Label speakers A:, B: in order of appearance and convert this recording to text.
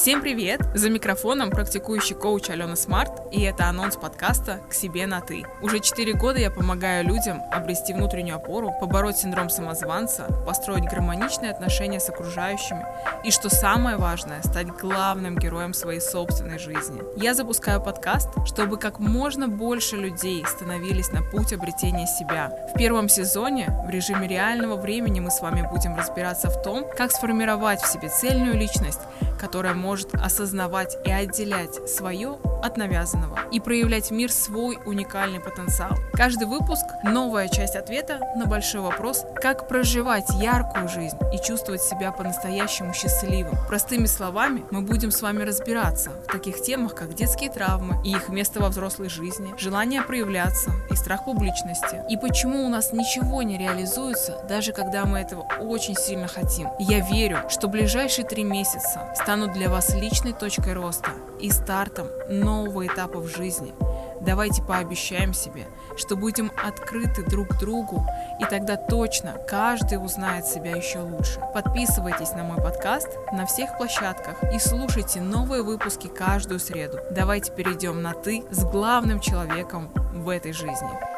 A: Всем привет! За микрофоном практикующий коуч Алена Смарт, и это анонс подкаста «К себе на ты». Уже 4 года я помогаю людям обрести внутреннюю опору, побороть синдром самозванца, построить гармоничные отношения с окружающими и, что самое важное, стать главным героем своей собственной жизни. Я запускаю подкаст, чтобы как можно больше людей становились на путь обретения себя. В первом сезоне в режиме реального времени мы с вами будем разбираться в том, как сформировать в себе цельную личность, которая может осознавать и отделять свое от навязанного и проявлять в мир свой уникальный потенциал. Каждый выпуск – новая часть ответа на большой вопрос, как проживать яркую жизнь и чувствовать себя по-настоящему счастливым. Простыми словами, мы будем с вами разбираться в таких темах, как детские травмы и их место во взрослой жизни, желание проявляться и страх публичности, и почему у нас ничего не реализуется, даже когда мы этого очень сильно хотим. Я верю, что ближайшие три месяца станут для вас личной точкой роста и стартом нового этапа в жизни. Давайте пообещаем себе, что будем открыты друг другу, и тогда точно каждый узнает себя еще лучше. Подписывайтесь на мой подкаст на всех площадках и слушайте новые выпуски каждую среду. Давайте перейдем на «ты» с главным человеком в этой жизни.